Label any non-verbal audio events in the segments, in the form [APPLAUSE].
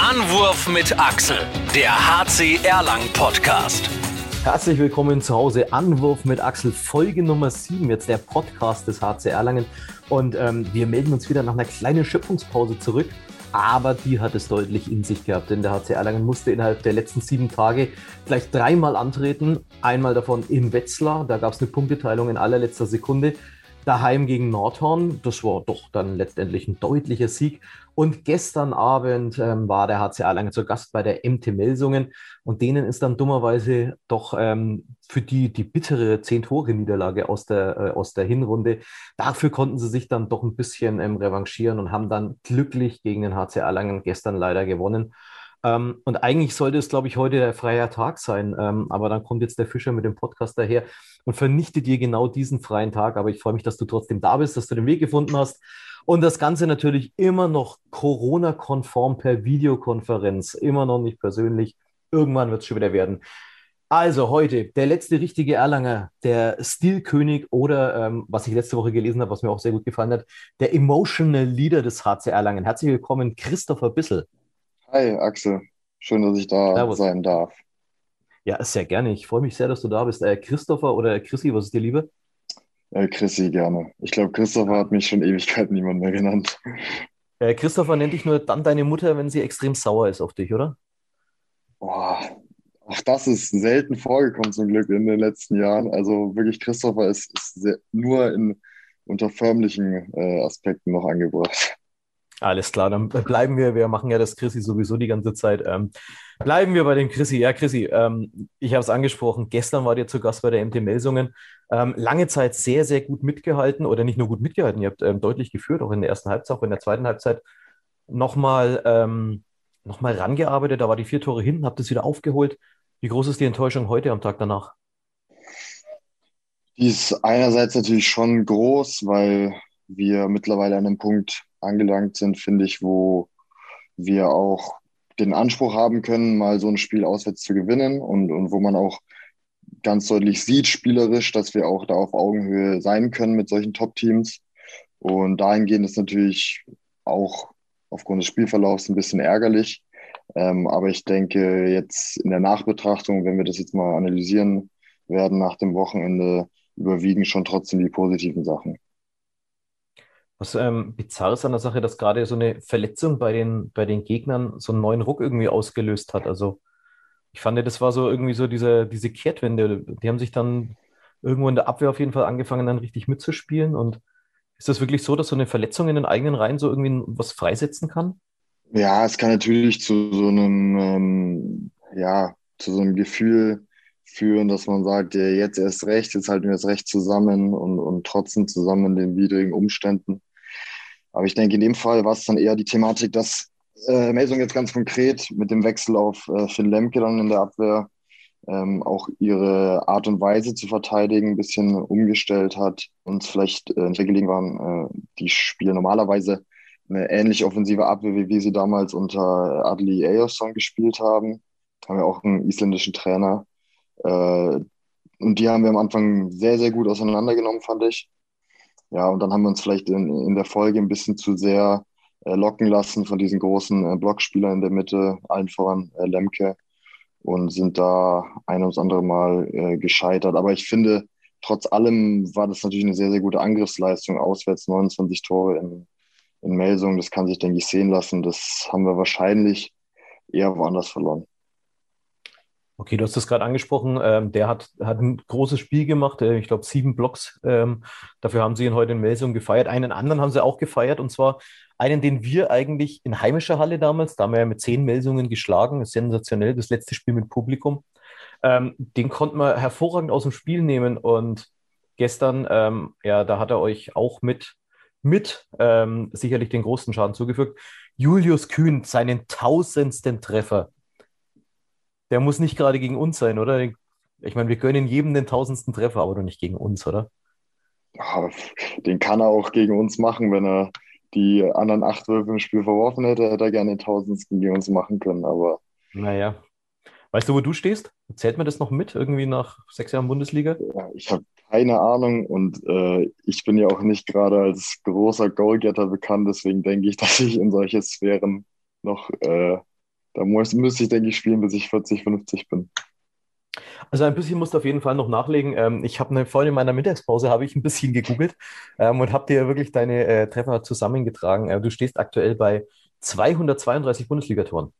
Anwurf mit Axel, der HC Erlangen Podcast. Herzlich willkommen zu Hause. Anwurf mit Axel, Folge Nummer 7, jetzt der Podcast des HC Erlangen. Und ähm, wir melden uns wieder nach einer kleinen Schöpfungspause zurück. Aber die hat es deutlich in sich gehabt, denn der HC Erlangen musste innerhalb der letzten sieben Tage gleich dreimal antreten. Einmal davon in Wetzlar, da gab es eine Punkteteilung in allerletzter Sekunde daheim gegen Nordhorn. Das war doch dann letztendlich ein deutlicher Sieg. Und gestern Abend ähm, war der HC Erlangen zu Gast bei der MT Melsungen und denen ist dann dummerweise doch ähm, für die, die bittere Zehn-Tore-Niederlage aus der, äh, aus der Hinrunde, dafür konnten sie sich dann doch ein bisschen ähm, revanchieren und haben dann glücklich gegen den HC Erlangen gestern leider gewonnen. Ähm, und eigentlich sollte es, glaube ich, heute der freie Tag sein. Ähm, aber dann kommt jetzt der Fischer mit dem Podcast daher und vernichtet dir genau diesen freien Tag. Aber ich freue mich, dass du trotzdem da bist, dass du den Weg gefunden hast. Und das Ganze natürlich immer noch Corona-konform per Videokonferenz, immer noch nicht persönlich. Irgendwann wird es schon wieder werden. Also heute der letzte richtige Erlanger, der Stilkönig oder ähm, was ich letzte Woche gelesen habe, was mir auch sehr gut gefallen hat, der Emotional Leader des HC Erlangen. Herzlich willkommen, Christopher Bissel. Hi Axel, schön, dass ich da Servus. sein darf. Ja, sehr gerne. Ich freue mich sehr, dass du da bist. Äh, Christopher oder Chrissy, was ist dir lieber? Äh, Chrissy, gerne. Ich glaube, Christopher hat mich schon Ewigkeiten niemand mehr genannt. Äh, Christopher nennt dich nur dann deine Mutter, wenn sie extrem sauer ist auf dich, oder? Boah, auch das ist selten vorgekommen zum Glück in den letzten Jahren. Also wirklich, Christopher ist, ist sehr, nur in, unter förmlichen äh, Aspekten noch angebracht. Alles klar, dann bleiben wir, wir machen ja das Chrissy sowieso die ganze Zeit. Ähm, bleiben wir bei dem Chrissy. Ja, Chrissy, ähm, ich habe es angesprochen, gestern war ihr zu Gast bei der MT Melsungen. Ähm, lange Zeit sehr, sehr gut mitgehalten oder nicht nur gut mitgehalten, ihr habt ähm, deutlich geführt, auch in der ersten Halbzeit, auch in der zweiten Halbzeit nochmal ähm, noch rangearbeitet. Da war die vier Tore hinten, habt es wieder aufgeholt. Wie groß ist die Enttäuschung heute am Tag danach? Die ist einerseits natürlich schon groß, weil wir mittlerweile an einem Punkt angelangt sind, finde ich, wo wir auch den Anspruch haben können, mal so ein Spiel auswärts zu gewinnen und, und wo man auch ganz deutlich sieht, spielerisch, dass wir auch da auf Augenhöhe sein können mit solchen Top-Teams. Und dahingehend ist natürlich auch aufgrund des Spielverlaufs ein bisschen ärgerlich. Ähm, aber ich denke, jetzt in der Nachbetrachtung, wenn wir das jetzt mal analysieren werden nach dem Wochenende, überwiegen schon trotzdem die positiven Sachen. Was ähm, bizarr ist an der Sache, dass gerade so eine Verletzung bei den, bei den Gegnern so einen neuen Ruck irgendwie ausgelöst hat. Also ich fand, das war so irgendwie so diese, diese Kehrtwende. Die haben sich dann irgendwo in der Abwehr auf jeden Fall angefangen, dann richtig mitzuspielen. Und ist das wirklich so, dass so eine Verletzung in den eigenen Reihen so irgendwie was freisetzen kann? Ja, es kann natürlich zu so einem, ähm, ja, zu so einem Gefühl führen, dass man sagt, ja, jetzt erst recht, jetzt halten wir das Recht zusammen und, und trotzdem zusammen in den widrigen Umständen. Aber ich denke, in dem Fall war es dann eher die Thematik, dass äh, Melsung jetzt ganz konkret mit dem Wechsel auf äh, Finn Lemke dann in der Abwehr ähm, auch ihre Art und Weise zu verteidigen ein bisschen umgestellt hat. Uns vielleicht äh, nicht gelegen waren, äh, die Spiele normalerweise eine ähnliche offensive Abwehr, wie wir sie damals unter Adli Eyerson gespielt haben. Haben wir auch einen isländischen Trainer. Äh, und die haben wir am Anfang sehr, sehr gut auseinandergenommen, fand ich. Ja, und dann haben wir uns vielleicht in, in der Folge ein bisschen zu sehr äh, locken lassen von diesen großen äh, Blockspielern in der Mitte, allen voran äh, Lemke, und sind da ein ums andere Mal äh, gescheitert. Aber ich finde, trotz allem war das natürlich eine sehr, sehr gute Angriffsleistung. Auswärts 29 Tore in, in Melsung, das kann sich, denke ich, sehen lassen. Das haben wir wahrscheinlich eher woanders verloren. Okay, du hast das gerade angesprochen. Ähm, der hat, hat ein großes Spiel gemacht. Äh, ich glaube, sieben Blocks. Ähm, dafür haben sie ihn heute in Melsung gefeiert. Einen anderen haben sie auch gefeiert. Und zwar einen, den wir eigentlich in heimischer Halle damals, da haben wir ja mit zehn Melsungen geschlagen. Sensationell, das letzte Spiel mit Publikum. Ähm, den konnten wir hervorragend aus dem Spiel nehmen. Und gestern, ähm, ja, da hat er euch auch mit, mit ähm, sicherlich den großen Schaden zugefügt. Julius Kühn, seinen tausendsten Treffer der muss nicht gerade gegen uns sein, oder? Ich meine, wir gönnen jedem den tausendsten Treffer, aber doch nicht gegen uns, oder? Ja, den kann er auch gegen uns machen, wenn er die anderen acht Würfe im Spiel verworfen hätte, hätte er gerne den tausendsten gegen uns machen können, aber. Naja. Weißt du, wo du stehst? Zählt mir das noch mit, irgendwie nach sechs Jahren Bundesliga? Ja, ich habe keine Ahnung und äh, ich bin ja auch nicht gerade als großer Goalgetter bekannt, deswegen denke ich, [LAUGHS] dass ich in solche Sphären noch äh, da muss, müsste ich, denke ich, spielen, bis ich 40, 50 bin. Also ein bisschen musst du auf jeden Fall noch nachlegen. Ähm, ich habe ne, vorhin in meiner Mittagspause habe ich ein bisschen gegoogelt ähm, und habe dir wirklich deine äh, Treffer zusammengetragen. Äh, du stehst aktuell bei 232 Bundesligatoren.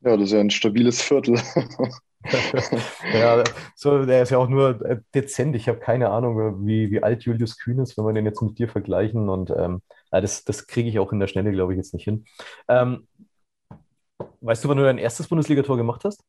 Ja, das ist ja ein stabiles Viertel. [LAUGHS] ja, so, der ist ja auch nur äh, dezent. Ich habe keine Ahnung, wie, wie alt Julius Kühn ist, wenn wir den jetzt mit dir vergleichen. Und ähm, das, das kriege ich auch in der Schnelle, glaube ich, jetzt nicht hin. Ähm, weißt du, wann du dein erstes Bundesligator gemacht hast?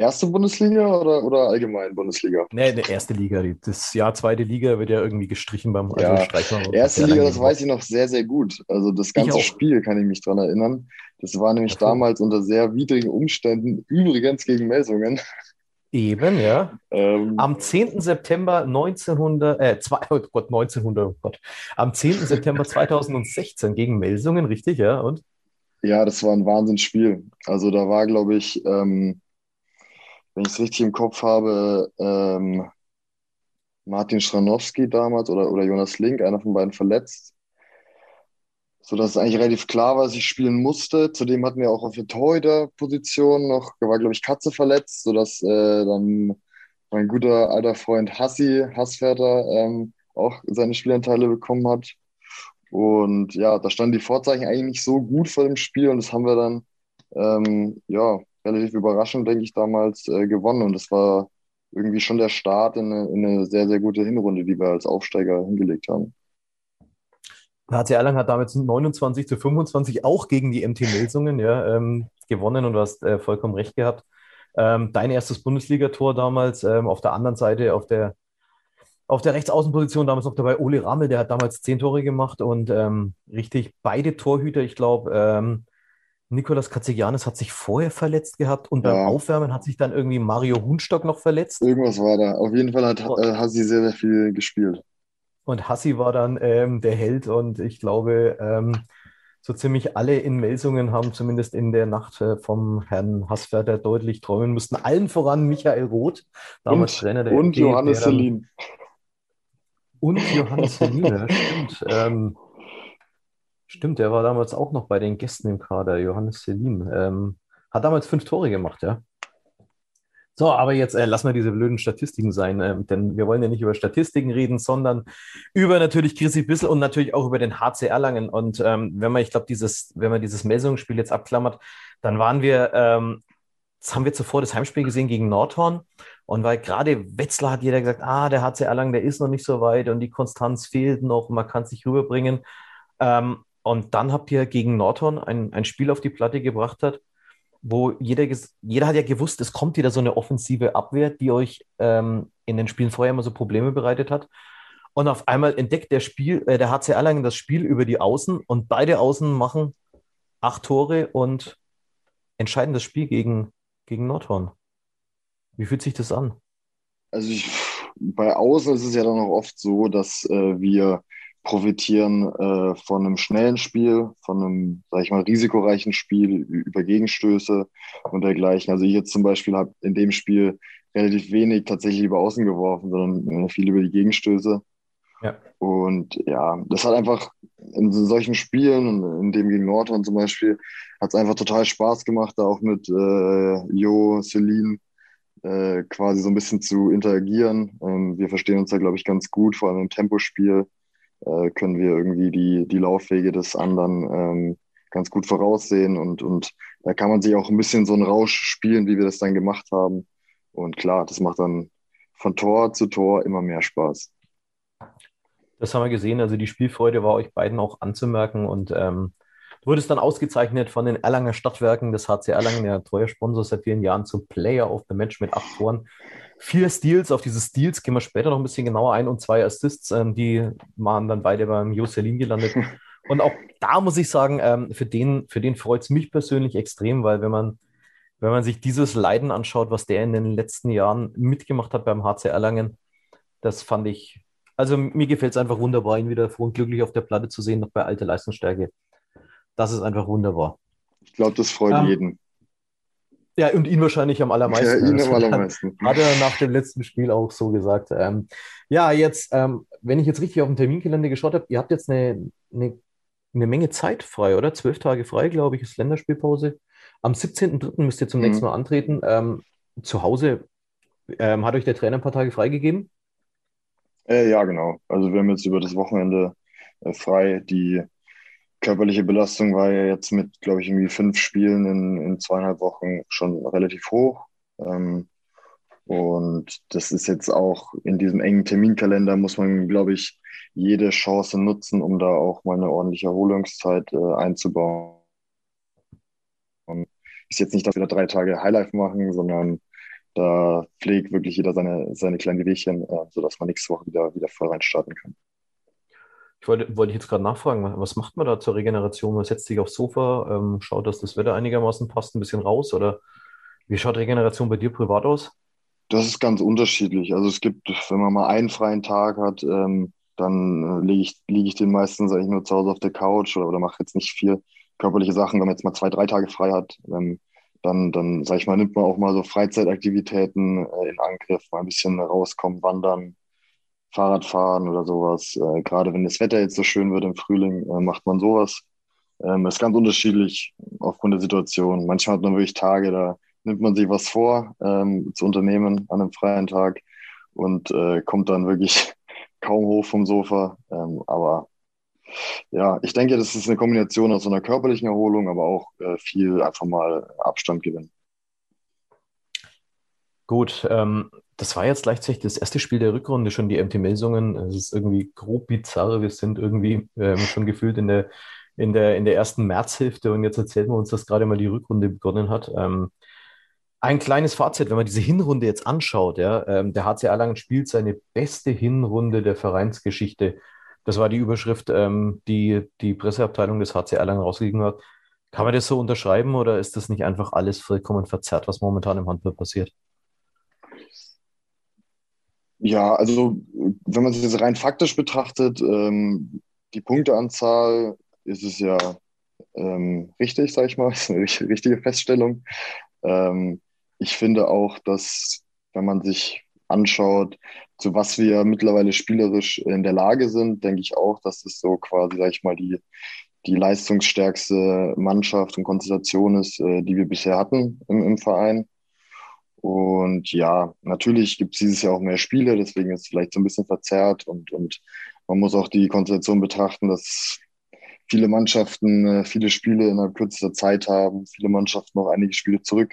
Erste Bundesliga oder, oder allgemein Bundesliga? Nee, der erste Liga. Das Jahr zweite Liga wird ja irgendwie gestrichen beim also ja, Erste Liga, das weiß ich noch sehr, sehr gut. Also das ganze Spiel kann ich mich daran erinnern. Das war nämlich Ach, damals unter sehr widrigen Umständen, übrigens gegen Melsungen. Eben, ja. Ähm, Am 10. September 1900, äh, zwei, oh Gott, 1900, oh Gott. Am 10. September [LAUGHS] 2016 gegen Melsungen, richtig, ja? Und? Ja, das war ein Wahnsinnsspiel. Also da war, glaube ich, ähm, wenn ich es richtig im Kopf habe, ähm, Martin Schranowski damals oder, oder Jonas Link, einer von beiden verletzt. Sodass es eigentlich relativ klar war, dass ich spielen musste. Zudem hatten wir auch auf der Torhüter-Position noch, war glaube ich Katze verletzt, sodass äh, dann mein guter alter Freund Hassi, Hassferter, ähm, auch seine Spielanteile bekommen hat. Und ja, da standen die Vorzeichen eigentlich nicht so gut vor dem Spiel und das haben wir dann ähm, ja, relativ überraschend, denke ich, damals äh, gewonnen. Und das war irgendwie schon der Start in eine, in eine, sehr, sehr gute Hinrunde, die wir als Aufsteiger hingelegt haben. HC Erlangen hat damit 29 zu 25 auch gegen die MT Melsungen ja, ähm, gewonnen und du hast äh, vollkommen recht gehabt. Ähm, dein erstes Bundesligator damals, ähm, auf der anderen Seite, auf der, auf der Rechtsaußenposition damals noch dabei Ole Rammel, der hat damals zehn Tore gemacht und ähm, richtig beide Torhüter, ich glaube, ähm, Nikolas Katzigianis hat sich vorher verletzt gehabt und beim ja. Aufwärmen hat sich dann irgendwie Mario Hunstock noch verletzt. Irgendwas war da. Auf jeden Fall hat äh, Hassi sehr, sehr viel gespielt. Und Hassi war dann ähm, der Held und ich glaube, ähm, so ziemlich alle in Melsungen haben zumindest in der Nacht äh, vom Herrn Hassferter deutlich träumen müssten. Allen voran Michael Roth, damals und, Trainer der Und MG, Johannes Selin. Und Johannes ja, [LAUGHS] stimmt. Ähm, Stimmt, der war damals auch noch bei den Gästen im Kader, Johannes Selim. Ähm, hat damals fünf Tore gemacht, ja. So, aber jetzt äh, lassen wir diese blöden Statistiken sein, äh, denn wir wollen ja nicht über Statistiken reden, sondern über natürlich Chrissy Bissel und natürlich auch über den HC Erlangen. Und ähm, wenn man, ich glaube, dieses, wenn man dieses Messungsspiel jetzt abklammert, dann waren wir, ähm, das haben wir zuvor das Heimspiel gesehen gegen Nordhorn. Und weil gerade Wetzlar hat jeder gesagt, ah, der HC Erlangen, der ist noch nicht so weit und die Konstanz fehlt noch, man kann es nicht rüberbringen. Ähm, und dann habt ihr gegen Nordhorn ein, ein Spiel auf die Platte gebracht hat, wo jeder, jeder hat ja gewusst, es kommt wieder so eine offensive Abwehr, die euch ähm, in den Spielen vorher immer so Probleme bereitet hat. Und auf einmal entdeckt der Spiel, äh, der HC Erlangen das Spiel über die Außen und beide Außen machen acht Tore und entscheiden das Spiel gegen, gegen Nordhorn. Wie fühlt sich das an? Also ich, bei Außen ist es ja dann auch oft so, dass äh, wir profitieren äh, von einem schnellen Spiel, von einem, sag ich mal, risikoreichen Spiel über Gegenstöße und dergleichen. Also ich jetzt zum Beispiel habe in dem Spiel relativ wenig tatsächlich über Außen geworfen, sondern viel über die Gegenstöße. Ja. Und ja, das hat einfach in solchen Spielen, in dem gegen Nordhorn zum Beispiel, hat es einfach total Spaß gemacht, da auch mit äh, Jo, Celine äh, quasi so ein bisschen zu interagieren. Ähm, wir verstehen uns da, glaube ich, ganz gut, vor allem im Tempospiel äh, können wir irgendwie die, die Laufwege des anderen ähm, ganz gut voraussehen und, und da kann man sich auch ein bisschen so einen Rausch spielen, wie wir das dann gemacht haben. Und klar, das macht dann von Tor zu Tor immer mehr Spaß. Das haben wir gesehen. Also die Spielfreude war euch beiden auch anzumerken und ähm, du wurdest dann ausgezeichnet von den Erlanger Stadtwerken des HC Erlangen, der treuer Sponsor seit vielen Jahren, zum Player of the Match mit acht Toren vier Steals, auf diese Steals gehen wir später noch ein bisschen genauer ein und zwei Assists, ähm, die waren dann beide beim Joselin gelandet. [LAUGHS] Und auch da muss ich sagen, ähm, für den, für den freut es mich persönlich extrem, weil wenn man, wenn man sich dieses Leiden anschaut, was der in den letzten Jahren mitgemacht hat beim HC Erlangen, das fand ich, also mir gefällt es einfach wunderbar, ihn wieder froh und glücklich auf der Platte zu sehen, noch bei alter Leistungsstärke. Das ist einfach wunderbar. Ich glaube, das freut ähm, jeden. Ja, und ihn wahrscheinlich am allermeisten. Ja, ihn am [LAUGHS] allermeisten. Hat er nach dem letzten Spiel auch so gesagt. Ähm, ja, jetzt, ähm, wenn ich jetzt richtig auf dem Terminkalender geschaut habe, ihr habt jetzt eine, eine eine Menge Zeit frei, oder? Zwölf Tage frei, glaube ich, ist Länderspielpause. Am 17.03. müsst ihr zum mhm. nächsten Mal antreten. Ähm, zu Hause ähm, hat euch der Trainer ein paar Tage freigegeben? Äh, ja, genau. Also wir haben jetzt über das Wochenende äh, frei. Die körperliche Belastung war ja jetzt mit, glaube ich, irgendwie fünf Spielen in, in zweieinhalb Wochen schon relativ hoch. Ähm, und das ist jetzt auch in diesem engen Terminkalender, muss man, glaube ich, jede Chance nutzen, um da auch mal eine ordentliche Erholungszeit äh, einzubauen. Und ist jetzt nicht, dass wir da drei Tage Highlife machen, sondern da pflegt wirklich jeder seine, seine kleinen Wehchen, äh, sodass man nächste Woche wieder, wieder voll reinstarten kann. Ich wollte, wollte jetzt gerade nachfragen, was macht man da zur Regeneration? Man setzt sich aufs Sofa, ähm, schaut, dass das Wetter einigermaßen passt, ein bisschen raus oder wie schaut Regeneration bei dir privat aus? Das ist ganz unterschiedlich. Also es gibt, wenn man mal einen freien Tag hat, ähm, dann äh, liege ich, lieg ich den meistens eigentlich nur zu Hause auf der Couch oder, oder mache jetzt nicht viel körperliche Sachen. Wenn man jetzt mal zwei, drei Tage frei hat, ähm, dann, dann sag ich mal, nimmt man auch mal so Freizeitaktivitäten äh, in Angriff, mal ein bisschen rauskommen, wandern, Fahrradfahren oder sowas. Äh, gerade wenn das Wetter jetzt so schön wird im Frühling, äh, macht man sowas. Ähm, ist ganz unterschiedlich aufgrund der Situation. Manchmal hat man wirklich Tage, da nimmt man sich was vor ähm, zu unternehmen an einem freien Tag und äh, kommt dann wirklich [LAUGHS] kaum hoch vom Sofa. Ähm, aber ja, ich denke, das ist eine Kombination aus so einer körperlichen Erholung, aber auch äh, viel einfach mal Abstand gewinnen. Gut, ähm, das war jetzt gleichzeitig das erste Spiel der Rückrunde, schon die MT-Melsungen. Es ist irgendwie grob bizarr. Wir sind irgendwie ähm, schon gefühlt in der, in, der, in der ersten Märzhälfte und jetzt erzählen wir uns, dass gerade mal die Rückrunde begonnen hat. Ähm, ein kleines Fazit, wenn man diese Hinrunde jetzt anschaut, ja, ähm, der HC Erlangen spielt seine beste Hinrunde der Vereinsgeschichte. Das war die Überschrift, ähm, die die Presseabteilung des HC Erlangen rausgegeben hat. Kann man das so unterschreiben oder ist das nicht einfach alles vollkommen verzerrt, was momentan im Handball passiert? Ja, also wenn man sich das rein faktisch betrachtet, ähm, die Punkteanzahl ist es ja ähm, richtig, sag ich mal, [LAUGHS] ist eine richtige Feststellung. Ähm, ich finde auch, dass wenn man sich anschaut, zu was wir mittlerweile spielerisch in der Lage sind, denke ich auch, dass es so quasi, sag ich mal, die, die leistungsstärkste Mannschaft und Konstellation ist, äh, die wir bisher hatten im, im Verein. Und ja, natürlich gibt es dieses Jahr auch mehr Spiele, deswegen ist es vielleicht so ein bisschen verzerrt und, und man muss auch die Konstellation betrachten, dass viele Mannschaften äh, viele Spiele innerhalb kürzester Zeit haben, viele Mannschaften noch einige Spiele zurück,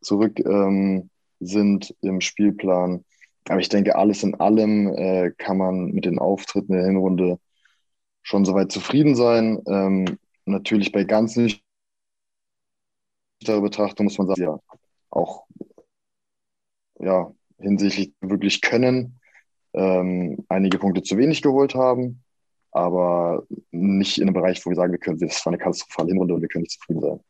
zurück ähm, sind im Spielplan. Aber ich denke, alles in allem äh, kann man mit den Auftritten der Hinrunde schon soweit zufrieden sein. Ähm, natürlich bei ganz nüchterner Betrachtung muss man sagen, ja, auch ja, hinsichtlich wirklich können, ähm, einige Punkte zu wenig geholt haben, aber nicht in einem Bereich, wo wir sagen, wir können, das war eine katastrophale Hinrunde und wir können nicht zufrieden sein.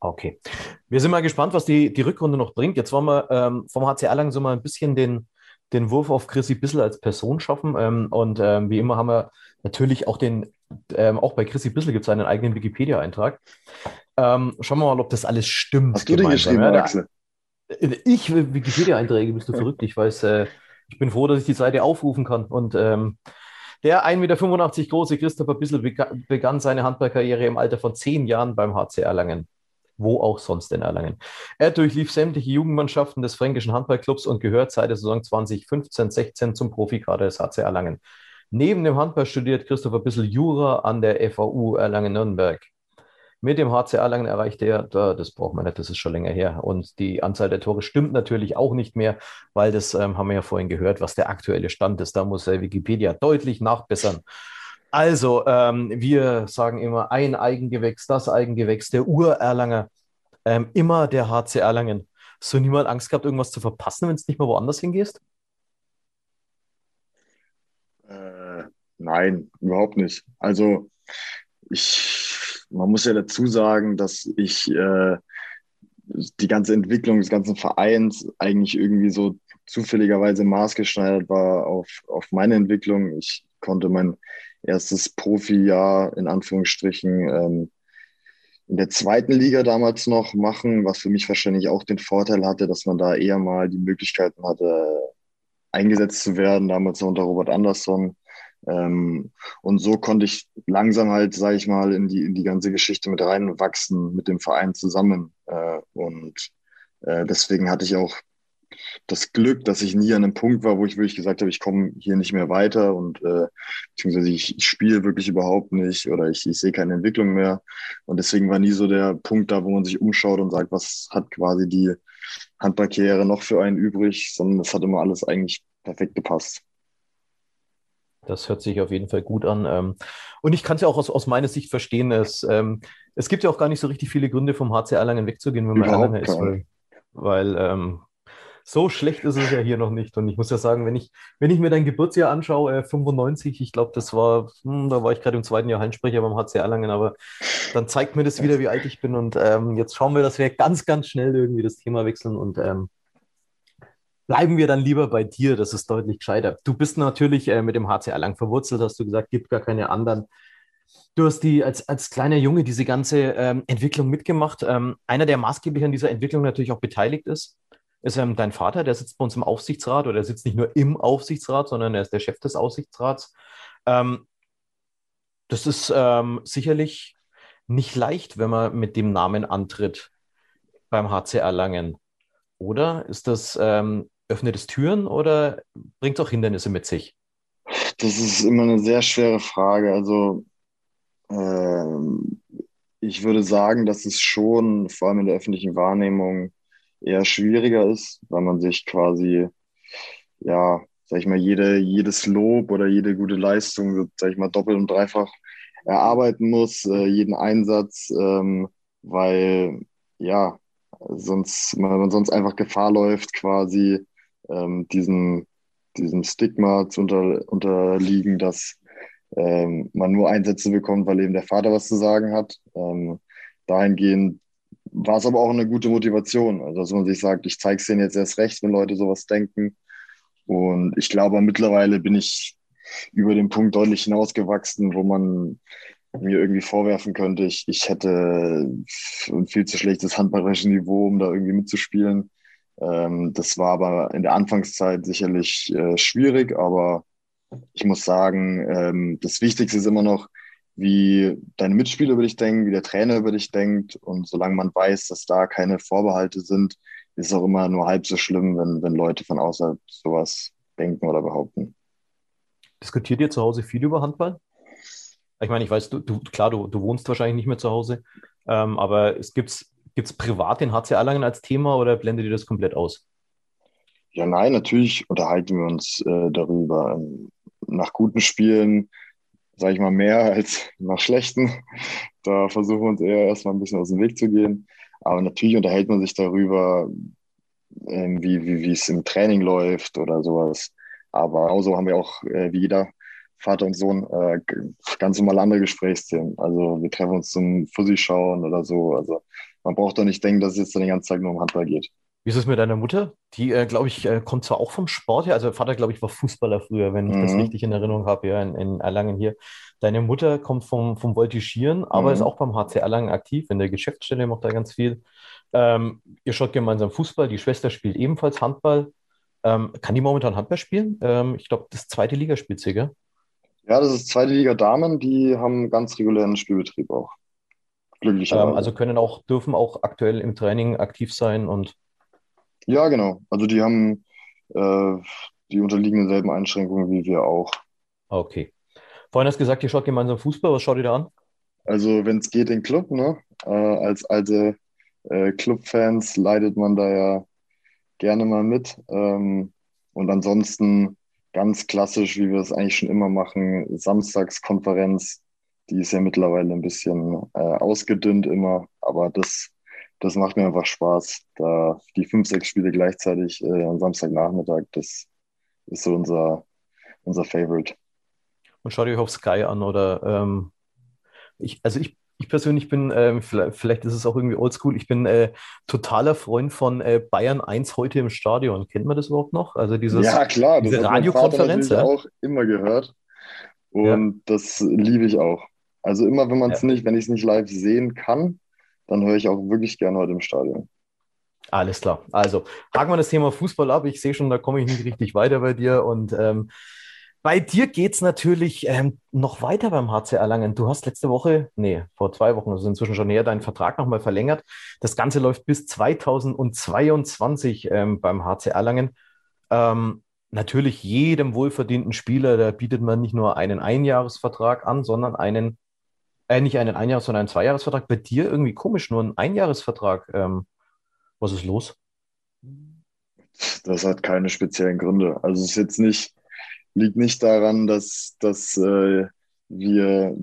Okay. Wir sind mal gespannt, was die, die Rückrunde noch bringt. Jetzt wollen wir ähm, vom HC Erlangen so mal ein bisschen den, den Wurf auf Chrissy Bissel als Person schaffen. Ähm, und ähm, wie immer haben wir natürlich auch den, ähm, auch bei Chrissy Bissel gibt es einen eigenen Wikipedia-Eintrag. Ähm, schauen wir mal, ob das alles stimmt. Hast du den geschrieben, ja, Axel? Ich, Wikipedia-Einträge, bist du verrückt. Ich weiß, äh, ich bin froh, dass ich die Seite aufrufen kann. Und ähm, der 1,85 Meter große Christopher Bissel begann seine Handballkarriere im Alter von zehn Jahren beim HC Erlangen. Wo auch sonst in Erlangen. Er durchlief sämtliche Jugendmannschaften des Fränkischen Handballclubs und gehört seit der Saison 2015-16 zum Profikader des HC Erlangen. Neben dem Handball studiert Christopher Bissel Jura an der FAU Erlangen-Nürnberg. Mit dem HC Erlangen erreichte er, das braucht man nicht, das ist schon länger her. Und die Anzahl der Tore stimmt natürlich auch nicht mehr, weil das ähm, haben wir ja vorhin gehört, was der aktuelle Stand ist. Da muss äh, Wikipedia deutlich nachbessern. Also, ähm, wir sagen immer ein Eigengewächs, das Eigengewächs, der Urerlanger, ähm, immer der HC Erlangen. Hast du niemand Angst gehabt, irgendwas zu verpassen, wenn es nicht mal woanders hingehst? Äh, nein, überhaupt nicht. Also, ich man muss ja dazu sagen, dass ich äh, die ganze Entwicklung des ganzen Vereins eigentlich irgendwie so zufälligerweise maßgeschneidert war auf, auf meine Entwicklung. Ich konnte mein erstes Profijahr in Anführungsstrichen ähm, in der zweiten Liga damals noch machen, was für mich wahrscheinlich auch den Vorteil hatte, dass man da eher mal die Möglichkeiten hatte, eingesetzt zu werden, damals unter Robert Andersson. Ähm, und so konnte ich langsam halt, sage ich mal, in die, in die ganze Geschichte mit reinwachsen, mit dem Verein zusammen. Äh, und äh, deswegen hatte ich auch das Glück, dass ich nie an einem Punkt war, wo ich wirklich gesagt habe, ich komme hier nicht mehr weiter und äh, beziehungsweise ich, ich spiele wirklich überhaupt nicht oder ich, ich sehe keine Entwicklung mehr. Und deswegen war nie so der Punkt da, wo man sich umschaut und sagt, was hat quasi die Handballkarriere noch für einen übrig, sondern es hat immer alles eigentlich perfekt gepasst. Das hört sich auf jeden Fall gut an. Ähm, und ich kann es ja auch aus, aus meiner Sicht verstehen. Es, ähm, es gibt ja auch gar nicht so richtig viele Gründe, vom HC Erlangen wegzugehen, wenn man Erlanger ist. Weil, weil ähm, so schlecht ist es ja hier noch nicht. Und ich muss ja sagen, wenn ich, wenn ich mir dein Geburtsjahr anschaue, äh, 95, ich glaube, das war, hm, da war ich gerade im zweiten Jahr Hallenssprecher beim HC Erlangen, aber dann zeigt mir das wieder, wie alt ich bin. Und ähm, jetzt schauen wir, dass wir ganz, ganz schnell irgendwie das Thema wechseln und ähm, bleiben wir dann lieber bei dir. Das ist deutlich gescheiter. Du bist natürlich äh, mit dem HC Erlangen verwurzelt, hast du gesagt, gibt gar keine anderen. Du hast die als, als kleiner Junge diese ganze ähm, Entwicklung mitgemacht. Ähm, einer, der maßgeblich an dieser Entwicklung natürlich auch beteiligt ist, ist ähm, dein Vater, der sitzt bei uns im Aufsichtsrat oder der sitzt nicht nur im Aufsichtsrat, sondern er ist der Chef des Aufsichtsrats. Ähm, das ist ähm, sicherlich nicht leicht, wenn man mit dem Namen antritt beim HC Erlangen. Oder ist das, ähm, öffnet es Türen oder bringt es auch Hindernisse mit sich? Das ist immer eine sehr schwere Frage. Also ähm, ich würde sagen, dass es schon vor allem in der öffentlichen Wahrnehmung eher schwieriger ist, weil man sich quasi, ja, sag ich mal, jede, jedes Lob oder jede gute Leistung, sag ich mal, doppelt und dreifach erarbeiten muss, äh, jeden Einsatz, ähm, weil, ja, sonst, man sonst einfach Gefahr läuft, quasi ähm, diesen, diesem Stigma zu unter, unterliegen, dass ähm, man nur Einsätze bekommt, weil eben der Vater was zu sagen hat. Ähm, dahingehend war es aber auch eine gute Motivation. Also, dass man sich sagt, ich zeige es denen jetzt erst recht, wenn Leute sowas denken. Und ich glaube, mittlerweile bin ich über den Punkt deutlich hinausgewachsen, wo man mir irgendwie vorwerfen könnte, ich, ich hätte ein viel zu schlechtes handballerisches Niveau, um da irgendwie mitzuspielen. Ähm, das war aber in der Anfangszeit sicherlich äh, schwierig, aber ich muss sagen, ähm, das Wichtigste ist immer noch, wie deine Mitspieler über dich denken, wie der Trainer über dich denkt. Und solange man weiß, dass da keine Vorbehalte sind, ist es auch immer nur halb so schlimm, wenn, wenn Leute von außerhalb sowas denken oder behaupten. Diskutiert ihr zu Hause viel über Handball? Ich meine, ich weiß, du, du klar, du, du wohnst wahrscheinlich nicht mehr zu Hause, ähm, aber es gibt privat den HC Erlangen als Thema oder blendet ihr das komplett aus? Ja, nein, natürlich unterhalten wir uns äh, darüber. Nach guten Spielen sage ich mal, mehr als nach schlechten. Da versuchen wir uns eher erstmal ein bisschen aus dem Weg zu gehen. Aber natürlich unterhält man sich darüber, ähm, wie, wie, wie es im Training läuft oder sowas. Aber genauso haben wir auch, äh, wie jeder Vater und Sohn, äh, ganz normale andere Gesprächsthemen. Also wir treffen uns zum Fussi schauen oder so. Also man braucht doch nicht denken, dass es jetzt den ganzen Tag nur um Handball geht. Wie ist es mit deiner Mutter? Die, äh, glaube ich, äh, kommt zwar auch vom Sport her, also Vater, glaube ich, war Fußballer früher, wenn ich mhm. das richtig in Erinnerung habe, ja, in, in, Erlangen hier. Deine Mutter kommt vom, vom Voltigieren, aber mhm. ist auch beim HC Erlangen aktiv, in der Geschäftsstelle macht da ganz viel. Ähm, ihr schaut gemeinsam Fußball, die Schwester spielt ebenfalls Handball. Ähm, kann die momentan Handball spielen? Ähm, ich glaube, das zweite Liga spielt sie, gell? Ja, das ist zweite Liga Damen, die haben ganz regulären Spielbetrieb auch. Glücklicherweise. Ähm, also können auch, dürfen auch aktuell im Training aktiv sein und ja, genau. Also die haben äh, die unterliegen denselben Einschränkungen wie wir auch. Okay. Vorhin hast du gesagt, ihr schaut gemeinsam Fußball. Was schaut ihr da an? Also wenn es geht, den Club. Ne? Äh, als alte äh, Clubfans leidet man da ja gerne mal mit. Ähm, und ansonsten ganz klassisch, wie wir es eigentlich schon immer machen, Samstagskonferenz. Die ist ja mittlerweile ein bisschen äh, ausgedünnt immer, aber das das macht mir einfach Spaß. Da die fünf, sechs Spiele gleichzeitig äh, am Samstagnachmittag, das ist so unser, unser Favorite. Und schaut euch auf Sky an oder ähm, ich, also ich, ich persönlich bin, äh, vielleicht, vielleicht, ist es auch irgendwie oldschool, ich bin äh, totaler Freund von äh, Bayern 1 heute im Stadion. Kennt man das überhaupt noch? Also dieses, ja, klar, diese Radiokonferenz. Ja? auch immer gehört. Und ja. das liebe ich auch. Also immer, wenn man es ja. nicht, wenn ich es nicht live sehen kann, dann höre ich auch wirklich gerne heute im Stadion. Alles klar. Also haken wir das Thema Fußball ab. Ich sehe schon, da komme ich nicht richtig weiter bei dir. Und ähm, Bei dir geht es natürlich ähm, noch weiter beim HC Erlangen. Du hast letzte Woche, nee, vor zwei Wochen, also inzwischen schon näher, deinen Vertrag nochmal verlängert. Das Ganze läuft bis 2022 ähm, beim HC Erlangen. Ähm, natürlich jedem wohlverdienten Spieler, da bietet man nicht nur einen Einjahresvertrag an, sondern einen, äh, nicht einen Einjahres-, sondern einen Zweijahresvertrag. Bei dir irgendwie komisch, nur ein Einjahresvertrag. Ähm, was ist los? Das hat keine speziellen Gründe. Also es ist jetzt nicht, liegt nicht daran, dass, dass äh, wir,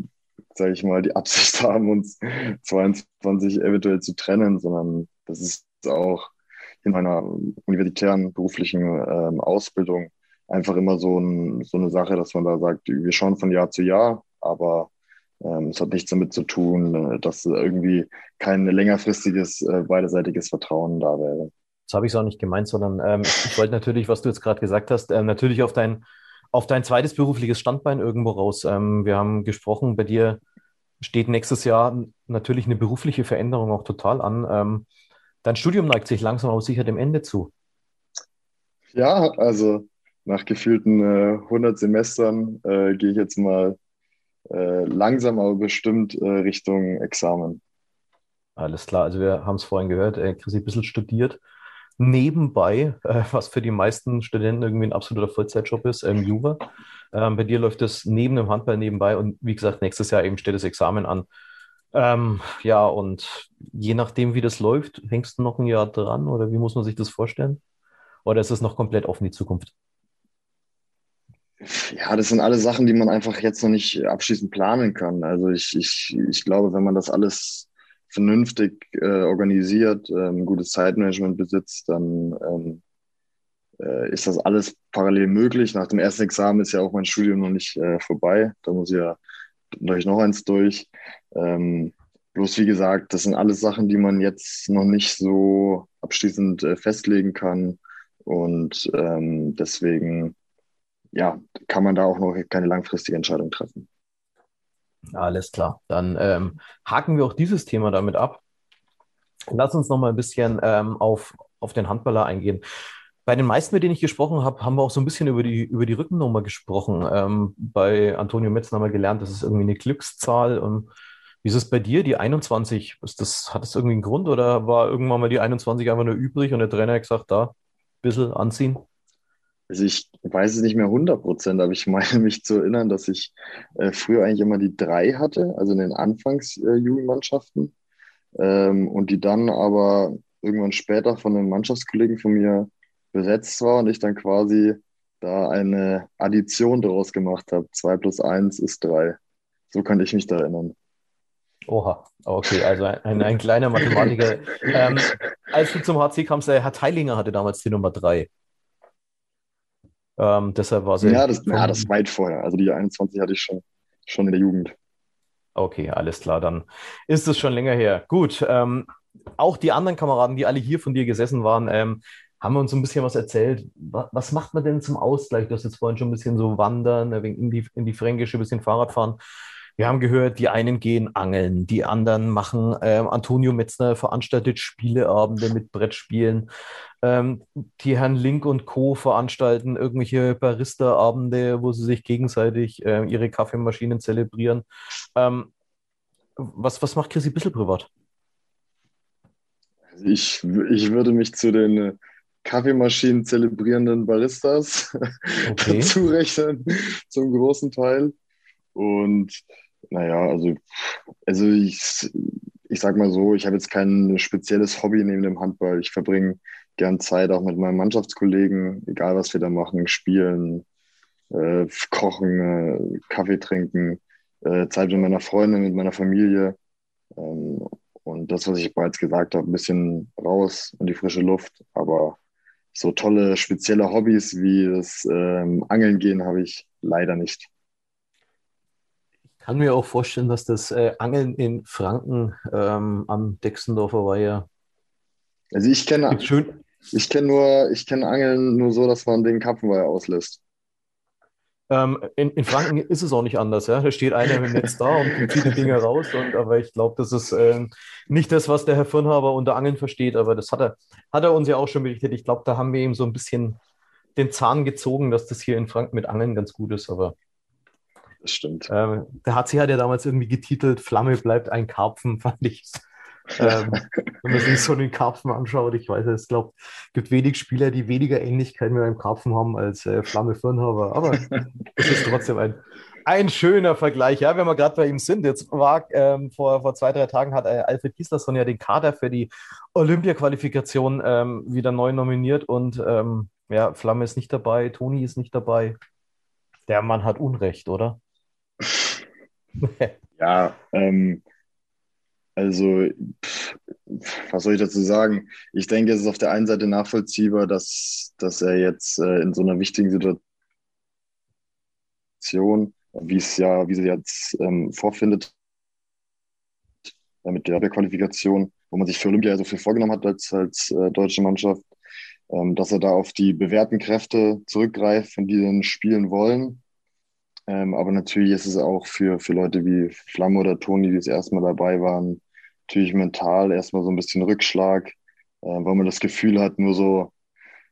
sage ich mal, die Absicht [LAUGHS] haben, uns 22 eventuell zu trennen, sondern das ist auch in meiner universitären beruflichen ähm, Ausbildung einfach immer so, ein, so eine Sache, dass man da sagt, wir schauen von Jahr zu Jahr, aber es hat nichts damit zu tun, äh, dass irgendwie kein längerfristiges äh, beidseitiges Vertrauen da wäre. Das habe ich auch nicht gemeint, sondern ähm, ich wollte natürlich, was du jetzt gerade gesagt hast, äh, natürlich auf dein, auf dein zweites berufliches Standbein irgendwo raus. Ähm, wir haben gesprochen, bei dir steht nächstes Jahr natürlich eine berufliche Veränderung auch total an. Ähm, dein Studium neigt sich langsam aber sicher dem Ende zu. Ja, also nach gefühlten äh, 100 Semestern äh, gehe ich jetzt mal äh, langsam aber bestimmt äh, Richtung Examen. Alles klar, also wir haben es vorhin gehört, äh, Chrissy ein bisschen studiert nebenbei, äh, was für die meisten Studenten irgendwie ein absoluter Vollzeitjob ist, ähm, Jura. Ähm, bei dir läuft das neben dem Handball nebenbei und wie gesagt, nächstes Jahr eben steht das Examen an. Ähm, ja, und je nachdem, wie das läuft, hängst du noch ein Jahr dran oder wie muss man sich das vorstellen? Oder ist es noch komplett offen die Zukunft? Ja, das sind alle Sachen, die man einfach jetzt noch nicht abschließend planen kann. Also ich, ich, ich glaube, wenn man das alles vernünftig äh, organisiert, ähm, gutes Zeitmanagement besitzt, dann ähm, äh, ist das alles parallel möglich. Nach dem ersten Examen ist ja auch mein Studium noch nicht äh, vorbei. Da muss ich ja durch noch eins durch. Ähm, bloß wie gesagt, das sind alles Sachen, die man jetzt noch nicht so abschließend äh, festlegen kann. Und ähm, deswegen ja, kann man da auch noch keine langfristige Entscheidung treffen. Alles klar. Dann ähm, haken wir auch dieses Thema damit ab. Lass uns noch mal ein bisschen ähm, auf, auf den Handballer eingehen. Bei den meisten, mit denen ich gesprochen habe, haben wir auch so ein bisschen über die, über die Rückennummer gesprochen. Ähm, bei Antonio Metzen haben wir gelernt, das ist irgendwie eine Glückszahl. Und wie ist es bei dir, die 21? Ist das, hat das irgendwie einen Grund oder war irgendwann mal die 21 einfach nur übrig und der Trainer hat gesagt, da, ein bisschen anziehen? Also ich weiß es nicht mehr 100 Prozent, aber ich [LAUGHS] meine mich zu erinnern, dass ich äh, früher eigentlich immer die drei hatte, also in den Anfangsjugendmannschaften. Äh, ähm, und die dann aber irgendwann später von einem Mannschaftskollegen von mir besetzt war und ich dann quasi da eine Addition daraus gemacht habe. Zwei plus eins ist drei. So kann ich mich da erinnern. Oha, okay, also ein, ein kleiner Mathematiker. [LAUGHS] ähm, als du zum HC kamst, der Herr Teilinger hatte damals die Nummer drei. Ähm, deshalb war sie. Ja das, ja, das weit vorher. Also die 21 hatte ich schon, schon in der Jugend. Okay, alles klar, dann ist es schon länger her. Gut, ähm, auch die anderen Kameraden, die alle hier von dir gesessen waren, ähm, haben wir uns ein bisschen was erzählt. Was, was, macht man denn zum Ausgleich? Du hast jetzt vorhin schon ein bisschen so wandern, in die, in die Fränkische, ein bisschen Fahrrad fahren. Wir haben gehört, die einen gehen angeln, die anderen machen, äh, Antonio Metzner veranstaltet Spieleabende mit Brettspielen. Ähm, die Herren Link und Co. veranstalten irgendwelche Barista-Abende, wo sie sich gegenseitig äh, ihre Kaffeemaschinen zelebrieren. Ähm, was, was macht Chrissy Bissel privat? Ich, ich würde mich zu den äh, Kaffeemaschinen zelebrierenden Baristas [LAUGHS] okay. dazu rechnen, zum großen Teil. Und naja, also, also ich, ich sag mal so, ich habe jetzt kein spezielles Hobby neben dem Handball. Ich verbringe gern Zeit auch mit meinen Mannschaftskollegen, egal was wir da machen, spielen, äh, kochen, äh, Kaffee trinken, äh, Zeit mit meiner Freundin, mit meiner Familie. Ähm, und das, was ich bereits gesagt habe, ein bisschen raus in die frische Luft. Aber so tolle, spezielle Hobbys wie das ähm, Angeln gehen habe ich leider nicht kann mir auch vorstellen, dass das äh, Angeln in Franken ähm, am Dexendorfer Weiher. Also ich kenne ich kenne nur, ich kenne Angeln nur so, dass man den Karpfenweiher auslässt. Ähm, in, in, Franken ist es auch nicht anders, ja. Da steht einer dem Netz da und zieht die Dinge raus. Und, aber ich glaube, das ist äh, nicht das, was der Herr Firnhaber unter Angeln versteht, aber das hat er, hat er uns ja auch schon berichtet. Ich glaube, da haben wir ihm so ein bisschen den Zahn gezogen, dass das hier in Franken mit Angeln ganz gut ist, aber. Das stimmt. Äh, der HC hat ja damals irgendwie getitelt, Flamme bleibt ein Karpfen, [LAUGHS] fand ich. ähm, wenn man sich so den Karpfen anschaut, ich weiß es, glaube, gibt wenig Spieler, die weniger Ähnlichkeit mit einem Karpfen haben als äh, Flamme Firnhaber. Aber es ist trotzdem ein, ein schöner Vergleich. Ja, wenn wir gerade bei ihm sind, jetzt war ähm, vor, vor zwei, drei Tagen hat äh, Alfred Gislason ja den Kader für die Olympia-Qualifikation ähm, wieder neu nominiert und ähm, ja, Flamme ist nicht dabei, Toni ist nicht dabei. Der Mann hat Unrecht, oder? [LAUGHS] ja, ähm, also, pff, was soll ich dazu sagen? Ich denke, es ist auf der einen Seite nachvollziehbar, dass, dass er jetzt äh, in so einer wichtigen Situation, wie es ja, wie sie jetzt ähm, vorfindet, äh, mit der Qualifikation, wo man sich für Olympia so viel vorgenommen hat als, als äh, deutsche Mannschaft, ähm, dass er da auf die bewährten Kräfte zurückgreift, die dann spielen wollen. Ähm, aber natürlich ist es auch für, für Leute wie Flamme oder Toni, die das erste Mal dabei waren, natürlich mental erstmal so ein bisschen Rückschlag, äh, weil man das Gefühl hat, nur so,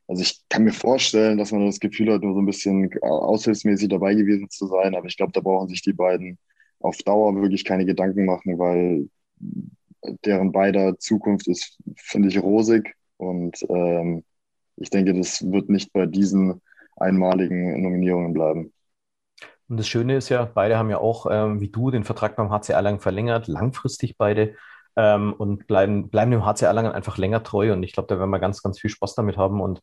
also ich kann mir vorstellen, dass man das Gefühl hat, nur so ein bisschen aushilfsmäßig dabei gewesen zu sein, aber ich glaube, da brauchen sich die beiden auf Dauer wirklich keine Gedanken machen, weil deren beider Zukunft ist, finde ich, rosig und ähm, ich denke, das wird nicht bei diesen einmaligen Nominierungen bleiben. Und das Schöne ist ja, beide haben ja auch, ähm, wie du, den Vertrag beim HC Erlangen verlängert, langfristig beide ähm, und bleiben, bleiben dem HC Erlangen einfach länger treu. Und ich glaube, da werden wir ganz, ganz viel Spaß damit haben. Und